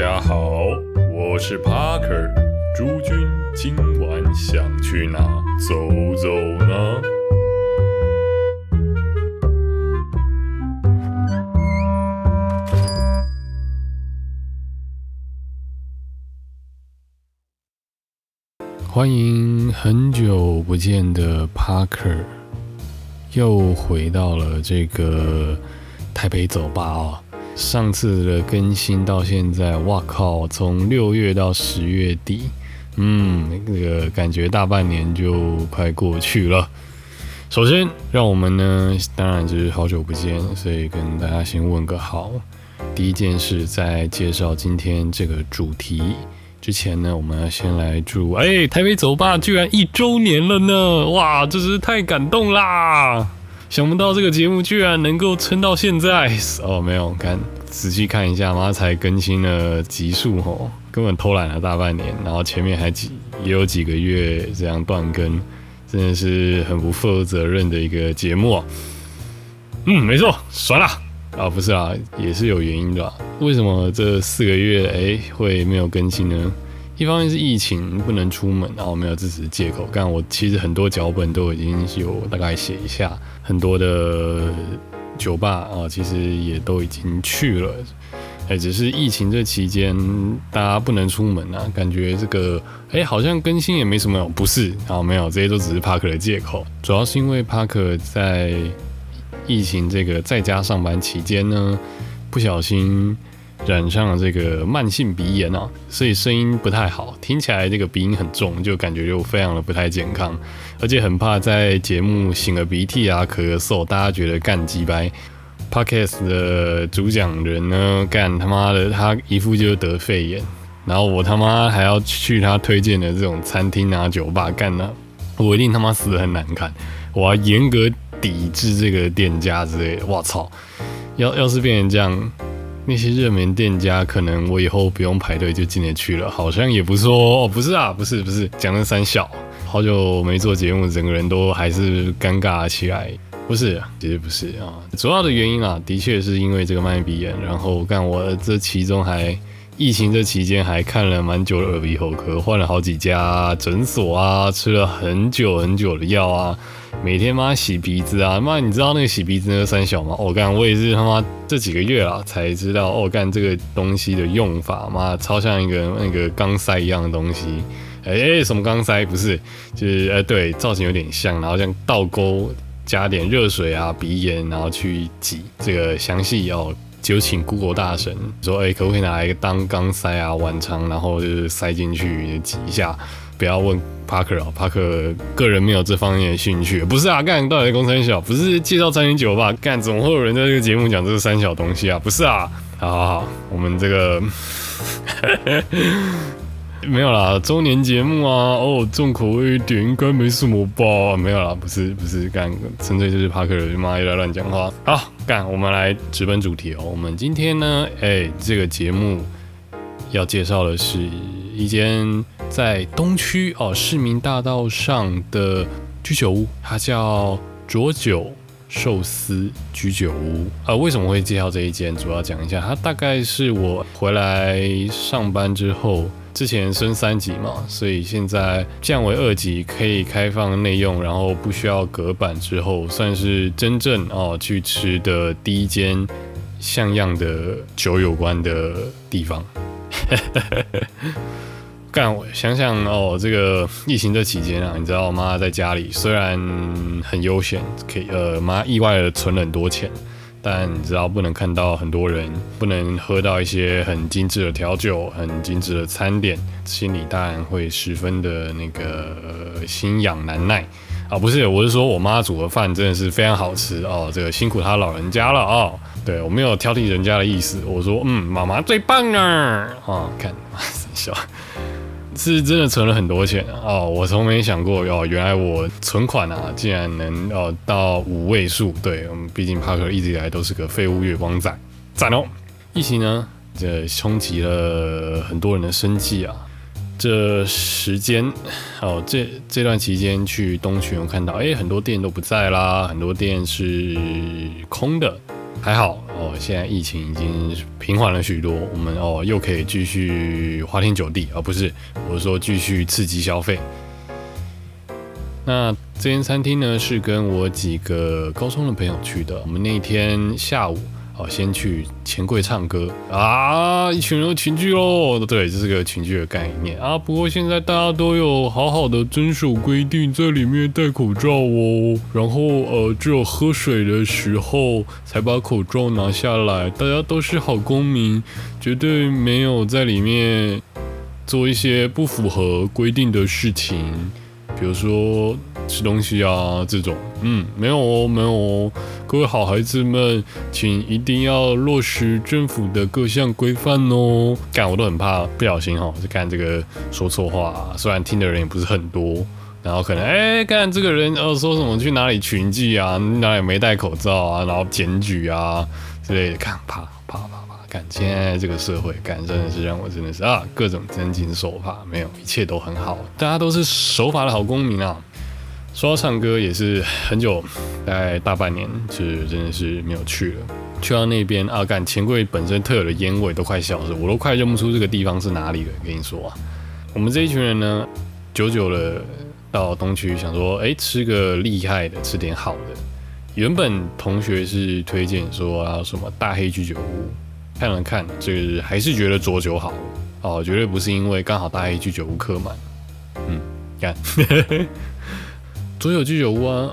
家好，我是 Parker。诸君今晚想去哪走走呢？欢迎很久不见的 Parker，又回到了这个台北走吧哦。上次的更新到现在，哇靠！从六月到十月底，嗯，那个感觉大半年就快过去了。首先，让我们呢，当然就是好久不见，所以跟大家先问个好。第一件事，在介绍今天这个主题之前呢，我们要先来祝，哎，台北走吧居然一周年了呢！哇，真是太感动啦！想不到这个节目居然能够撑到现在哦！没有看仔细看一下，妈才更新了集数吼，根本偷懒了大半年，然后前面还几也有几个月这样断更，真的是很不负责任的一个节目！嗯，没错，爽了啊！不是啊，也是有原因的。为什么这四个月哎会没有更新呢？一方面是疫情不能出门，然后没有支持借口。但我其实很多脚本都已经有大概写一下，很多的酒吧啊，其实也都已经去了。哎，只是疫情这期间大家不能出门啊，感觉这个哎好像更新也没什么。不是啊，没有，这些都只是帕克的借口。主要是因为帕克在疫情这个在家上班期间呢，不小心。染上了这个慢性鼻炎啊，所以声音不太好，听起来这个鼻音很重，就感觉就非常的不太健康，而且很怕在节目擤个鼻涕啊、咳嗽，大家觉得干鸡掰。Podcast 的主讲人呢，干他妈的，他一副就是得肺炎，然后我他妈还要去他推荐的这种餐厅啊、酒吧干呢，我一定他妈死的很难看，我要严格抵制这个店家之类的。我操，要要是变成这样。那些热门店家，可能我以后不用排队就进得去了，好像也不错哦。不是啊，不是不是，讲的三小，好久没做节目，整个人都还是尴尬起来。不是，其实不是啊，主要的原因啊，的确是因为这个麦鼻炎。然后干我这其中还疫情这期间还看了蛮久的耳鼻喉科，换了好几家诊所啊，吃了很久很久的药啊。每天妈洗鼻子啊，妈你知道那个洗鼻子那个三小吗？哦干，我也是他妈这几个月啊才知道哦干这个东西的用法，妈超像一个那个钢塞一样的东西。哎，什么钢塞？不是，就是哎对，造型有点像，然后像倒钩加点热水啊，鼻炎然后去挤。这个详细要就请 Google 大神说，哎可不可以拿一个当钢塞啊，碗长，然后就是塞进去挤一下。不要问 Parker 啊，，Parker 个人没有这方面的兴趣。不是啊，干到底工三小？不是介绍餐饮酒吧？干怎么会有人在这个节目讲这个三小东西啊？不是啊，好好好，我们这个没有啦，周年节目啊，哦，重口味一点应该没什么吧？没有啦，不是不是，干纯粹就是帕克他妈又在乱讲话。好，干，我们来直奔主题哦。我们今天呢，哎，这个节目要介绍的是一间。在东区哦，市民大道上的居酒屋，它叫浊酒寿司居酒屋。呃，为什么会介绍这一间？主要讲一下，它大概是我回来上班之后，之前升三级嘛，所以现在降为二级，可以开放内用，然后不需要隔板之后，算是真正哦去吃的第一间像样的酒有关的地方。干，想想哦，这个疫情这期间啊，你知道妈在家里虽然很悠闲，可以呃妈意外的存了很多钱，但你知道不能看到很多人，不能喝到一些很精致的调酒、很精致的餐点，心里当然会十分的那个心痒难耐啊。不是，我是说我妈煮的饭真的是非常好吃哦，这个辛苦她老人家了哦。对我没有挑剔人家的意思，我说嗯，妈妈最棒啊啊，看笑。是真的存了很多钱哦！我从没想过哦，原来我存款啊，竟然能哦到五位数。对我们，毕竟帕克一直以来都是个废物月光仔，赞哦！疫情呢，这冲击了很多人的生计啊。这时间哦，这这段期间去东区，我看到哎，很多店都不在啦，很多店是空的。还好哦，现在疫情已经平缓了许多，我们哦又可以继续花天酒地，而、不是我说继续刺激消费。那这间餐厅呢，是跟我几个高中的朋友去的。我们那天下午哦，先去钱柜唱歌啊，一群人群聚喽。对，这是个群聚的概念啊。不过现在大家都有好好的遵守规定，在里面戴口罩哦。然后呃，只有喝水的时候才把口罩拿下来。大家都是好公民，绝对没有在里面做一些不符合规定的事情。比如说吃东西啊这种，嗯，没有哦，没有哦，各位好孩子们，请一定要落实政府的各项规范哦。干，我都很怕不小心哈，就干这个说错话，虽然听的人也不是很多，然后可能哎，干这个人呃说什么去哪里群聚啊，哪里没戴口罩啊，然后检举啊之类的，干怕怕怕怕，干现在这个社会干真的是让我真的是啊各种真情手法，没有一切都很好，大家都是守法的好公民啊。说到唱歌也是很久，大概大半年是真的是没有去了。去到那边啊，干钱柜本身特有的烟味都快消失，我都快认不出这个地方是哪里了。跟你说啊，我们这一群人呢，久久的到东区，想说，哎，吃个厉害的，吃点好的。原本同学是推荐说啊，什么大黑居酒屋，看了看，就是还是觉得浊酒好哦，绝对不是因为刚好大黑居酒屋客满。嗯，干。左有居酒屋啊，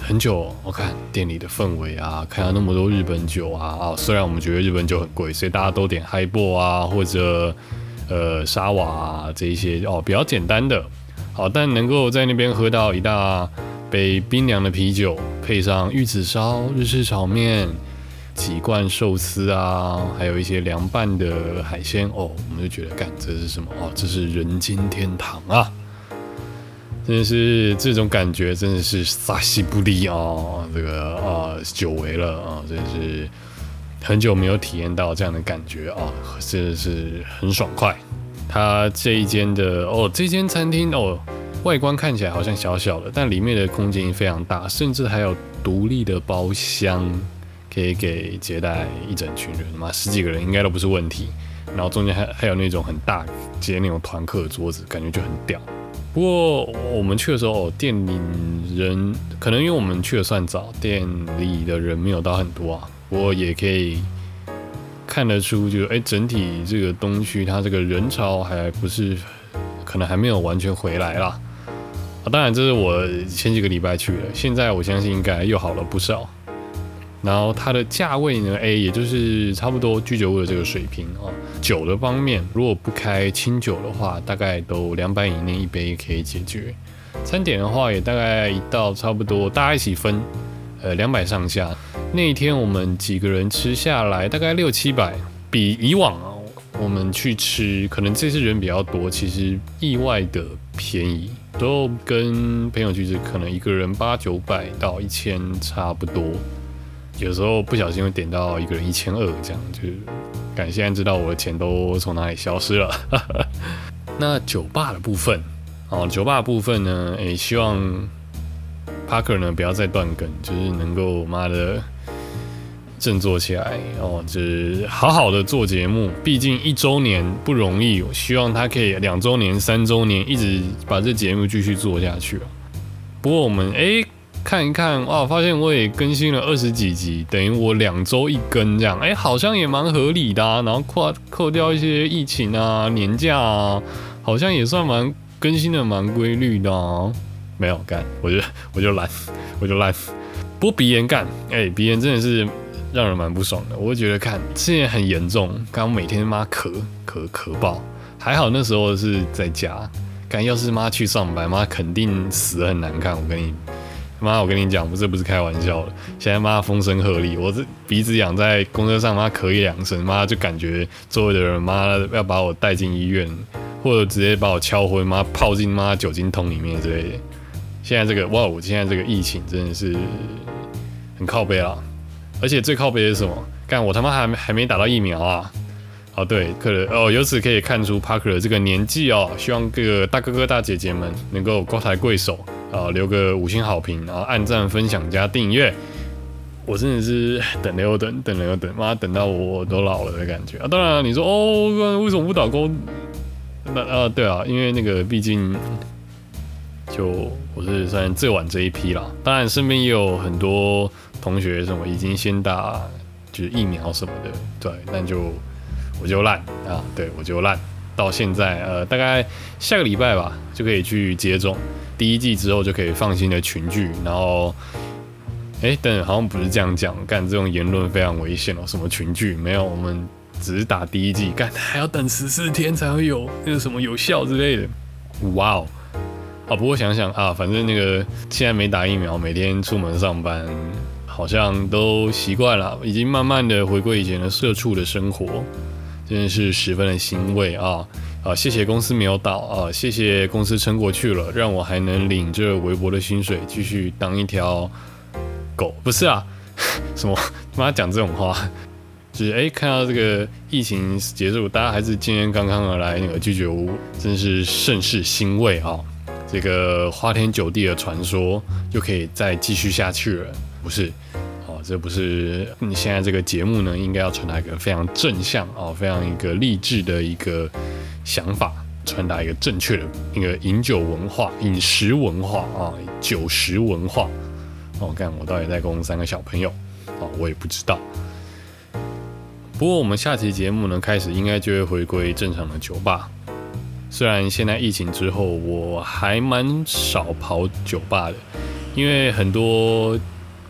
很久我看店里的氛围啊，看到那么多日本酒啊啊，虽然我们觉得日本酒很贵，所以大家都点 High b 啊，或者呃沙瓦啊这一些哦比较简单的，好，但能够在那边喝到一大杯冰凉的啤酒，配上玉子烧、日式炒面、几罐寿司啊，还有一些凉拌的海鲜哦，我们就觉得干这是什么哦？这是人间天堂啊！真的是这种感觉，真的是撒西布利啊，这个啊久违了啊，真的是很久没有体验到这样的感觉啊，真的是很爽快。它这一间的哦，这间餐厅哦，外观看起来好像小小的，但里面的空间非常大，甚至还有独立的包厢，可以给接待一整群人嘛，十几个人应该都不是问题。然后中间还还有那种很大接那种团客的桌子，感觉就很屌。不过我们去的时候，店里人可能因为我们去的算早，店里的人没有到很多啊。不过也可以看得出，就哎，整体这个东区它这个人潮还不是，可能还没有完全回来啦。啊，当然这是我前几个礼拜去的，现在我相信应该又好了不少。然后它的价位呢，哎，也就是差不多居酒屋的这个水平啊。酒的方面，如果不开清酒的话，大概都两百以内一杯可以解决。餐点的话，也大概一道差不多，大家一起分，呃，两百上下。那一天我们几个人吃下来，大概六七百，比以往啊，我们去吃，可能这次人比较多，其实意外的便宜。都跟朋友去吃，可能一个人八九百到一千差不多。有时候不小心会点到一个人一千二，这样就感现在知道我的钱都从哪里消失了。那酒吧的部分，哦，酒吧部分呢，诶，希望 Parker 呢不要再断更，就是能够妈的振作起来哦，就是好好的做节目。毕竟一周年不容易，我希望他可以两周年、三周年一直把这节目继续做下去。不过我们诶。看一看哇，发现我也更新了二十几集，等于我两周一更这样，哎，好像也蛮合理的。啊然后扣扣掉一些疫情啊、年假啊，好像也算蛮更新的蛮规律的。没有干，我就我就懒，我就懒。不过鼻炎干，哎，鼻炎真的是让人蛮不爽的。我觉得看之前很严重，刚每天妈咳咳咳爆，还好那时候是在家。干要是妈去上班，妈肯定死很难看。我跟你。妈，我跟你讲，不是不是开玩笑的。现在妈风声鹤唳，我这鼻子痒，在公车上妈咳一两声，妈就感觉周围的人妈要把我带进医院，或者直接把我敲昏，妈泡进妈酒精桶里面之类的。现在这个哇，我现在这个疫情真的是很靠背啊！而且最靠背的是什么？干我他妈还还没打到疫苗啊！哦对，可能哦，由此可以看出 Parker 这个年纪哦，希望各个大哥哥大姐姐们能够高抬贵手。啊，留个五星好评，然后按赞、分享加订阅。我真的是等了又等，等了又等，妈等到我都老了的感觉啊！当然你说哦，为什么不打工？那啊，对啊，因为那个毕竟就我是算最晚这一批了。当然身边也有很多同学什么已经先打就是疫苗什么的，对，那就我就烂啊，对我就烂。到现在呃，大概下个礼拜吧就可以去接种，第一季之后就可以放心的群聚，然后。哎，等好像不是这样讲，干这种言论非常危险哦。什么群聚没有？我们只是打第一季，干还要等十四天才会有那个什么有效之类的。哇哦！啊，不过想想啊，反正那个现在没打疫苗，每天出门上班，好像都习惯了，已经慢慢的回归以前的社畜的生活，真的是十分的欣慰啊！啊，谢谢公司没有倒啊，谢谢公司撑过去了，让我还能领着微薄的薪水，继续当一条。狗不是啊，什么他妈讲这种话，就是哎，看到这个疫情结束，大家还是健健康康的来那个拒绝屋，真是甚是欣慰啊！这个花天酒地的传说又可以再继续下去了，不是？哦，这不是你现在这个节目呢，应该要传达一个非常正向哦，非常一个励志的一个想法，传达一个正确的一个饮酒文化、饮食文化啊，酒食文化。哦，看，我到底在供三个小朋友？哦，我也不知道。不过我们下期节目呢，开始应该就会回归正常的酒吧。虽然现在疫情之后，我还蛮少跑酒吧的，因为很多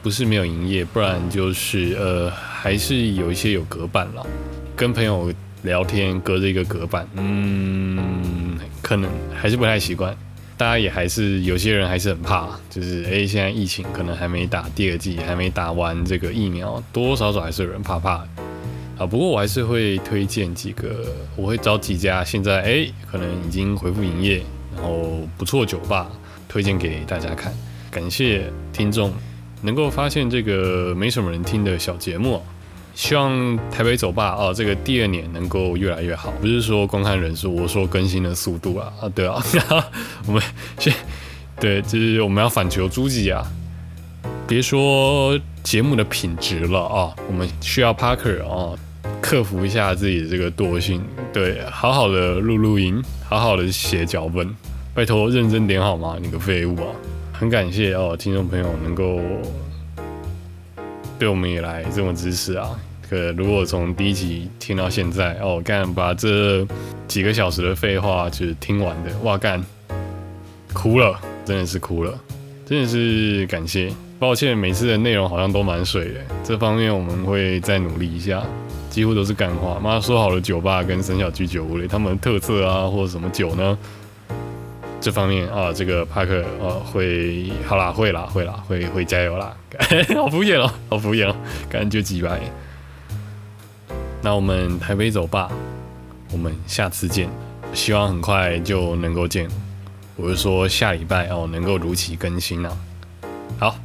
不是没有营业，不然就是呃，还是有一些有隔板了。跟朋友聊天隔着一个隔板，嗯，可能还是不太习惯。大家也还是有些人还是很怕，就是诶，现在疫情可能还没打第二季，还没打完这个疫苗，多多少少还是有人怕怕啊。不过我还是会推荐几个，我会找几家现在诶可能已经恢复营业，然后不错酒吧推荐给大家看。感谢听众能够发现这个没什么人听的小节目。希望台北走吧哦，这个第二年能够越来越好。不是说观看人数，我说更新的速度啊啊，对啊，我们先对，就是我们要反求诸己啊，别说节目的品质了啊，我们需要 Parker 啊，克服一下自己的这个惰性，对，好好的录录音，好好的写脚本，拜托认真点好吗？你个废物啊！很感谢哦，听众朋友能够。对我们也来这么支持啊！可如果从第一集听到现在哦，干把这几个小时的废话就是听完的，哇干，哭了，真的是哭了，真的是感谢。抱歉，每次的内容好像都蛮水的，这方面我们会再努力一下。几乎都是干话，妈说好了酒吧跟三小居酒屋里他们特色啊，或者什么酒呢？这方面啊，这个帕克呃会好啦，会啦，会啦，会会加油啦！好敷衍哦，好敷衍哦，感觉几百。那我们台北走吧，我们下次见，希望很快就能够见。我是说下礼拜哦，能够如期更新啊。好。